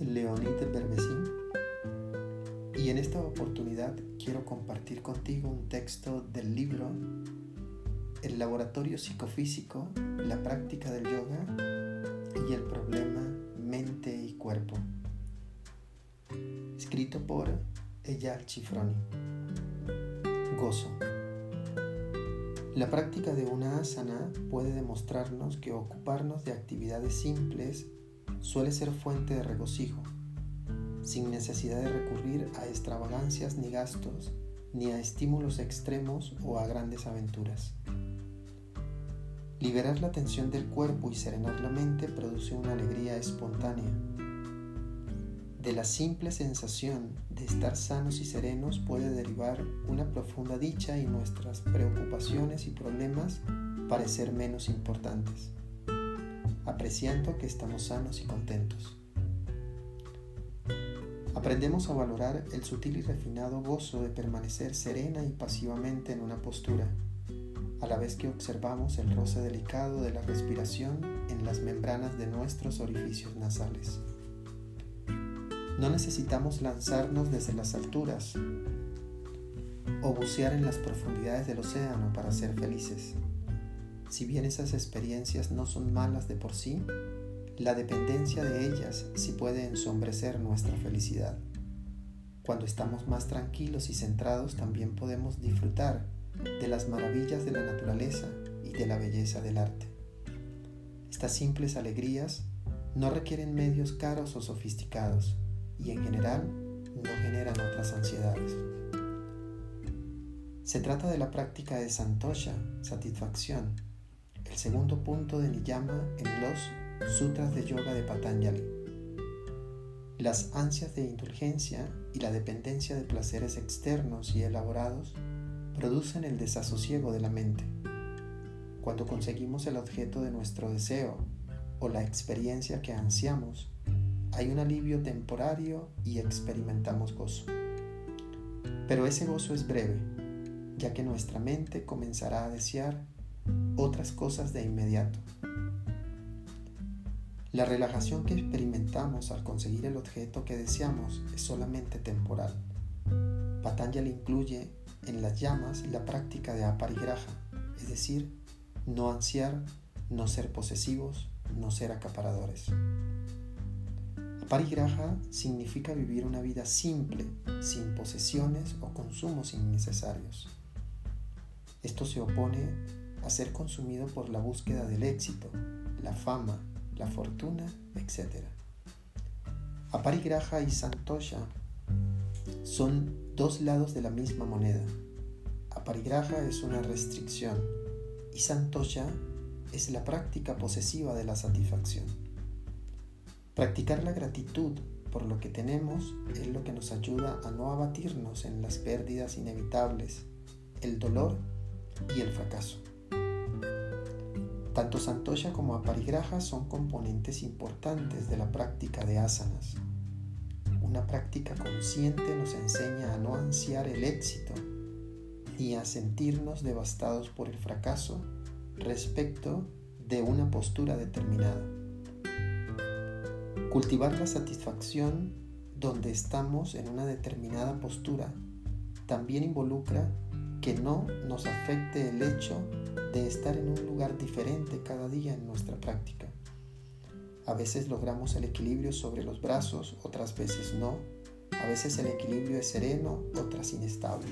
Leonid Leonite Berbesín y en esta oportunidad quiero compartir contigo un texto del libro El laboratorio psicofísico, la práctica del yoga y el problema mente y cuerpo, escrito por Eyal Chifroni. Gozo. La práctica de una asana puede demostrarnos que ocuparnos de actividades simples suele ser fuente de regocijo, sin necesidad de recurrir a extravagancias ni gastos, ni a estímulos extremos o a grandes aventuras. Liberar la tensión del cuerpo y serenar la mente produce una alegría espontánea. De la simple sensación de estar sanos y serenos puede derivar una profunda dicha y nuestras preocupaciones y problemas parecer menos importantes apreciando que estamos sanos y contentos. Aprendemos a valorar el sutil y refinado gozo de permanecer serena y pasivamente en una postura, a la vez que observamos el roce delicado de la respiración en las membranas de nuestros orificios nasales. No necesitamos lanzarnos desde las alturas o bucear en las profundidades del océano para ser felices. Si bien esas experiencias no son malas de por sí, la dependencia de ellas sí puede ensombrecer nuestra felicidad. Cuando estamos más tranquilos y centrados también podemos disfrutar de las maravillas de la naturaleza y de la belleza del arte. Estas simples alegrías no requieren medios caros o sofisticados y en general no generan otras ansiedades. Se trata de la práctica de santosha, satisfacción, el segundo punto de Niyama en los Sutras de Yoga de Patanjali. Las ansias de indulgencia y la dependencia de placeres externos y elaborados producen el desasosiego de la mente. Cuando conseguimos el objeto de nuestro deseo o la experiencia que ansiamos, hay un alivio temporario y experimentamos gozo. Pero ese gozo es breve, ya que nuestra mente comenzará a desear otras cosas de inmediato. La relajación que experimentamos al conseguir el objeto que deseamos es solamente temporal. Patanjali incluye en las llamas la práctica de aparigraha, es decir, no ansiar, no ser posesivos, no ser acaparadores. Aparigraha significa vivir una vida simple, sin posesiones o consumos innecesarios. Esto se opone a ser consumido por la búsqueda del éxito, la fama, la fortuna, etc. Aparigraha y Santosha son dos lados de la misma moneda. Aparigraha es una restricción y Santosha es la práctica posesiva de la satisfacción. Practicar la gratitud por lo que tenemos es lo que nos ayuda a no abatirnos en las pérdidas inevitables, el dolor y el fracaso. Tanto Santosha como Aparigraha son componentes importantes de la práctica de asanas. Una práctica consciente nos enseña a no ansiar el éxito y a sentirnos devastados por el fracaso respecto de una postura determinada. Cultivar la satisfacción donde estamos en una determinada postura también involucra que no nos afecte el hecho de estar en un lugar diferente cada día en nuestra práctica. A veces logramos el equilibrio sobre los brazos, otras veces no. A veces el equilibrio es sereno, otras inestable.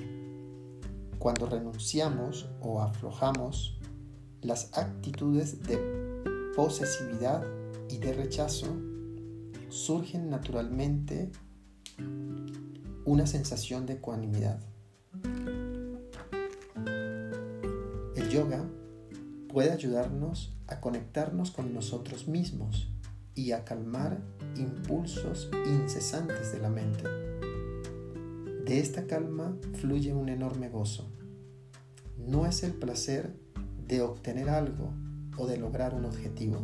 Cuando renunciamos o aflojamos, las actitudes de posesividad y de rechazo surgen naturalmente una sensación de ecuanimidad. Yoga puede ayudarnos a conectarnos con nosotros mismos y a calmar impulsos incesantes de la mente. De esta calma fluye un enorme gozo. No es el placer de obtener algo o de lograr un objetivo,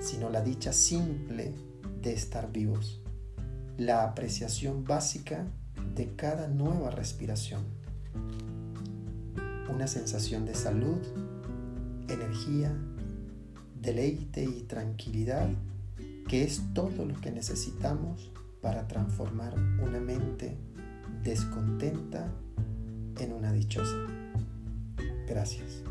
sino la dicha simple de estar vivos, la apreciación básica de cada nueva respiración una sensación de salud, energía, deleite y tranquilidad que es todo lo que necesitamos para transformar una mente descontenta en una dichosa. Gracias.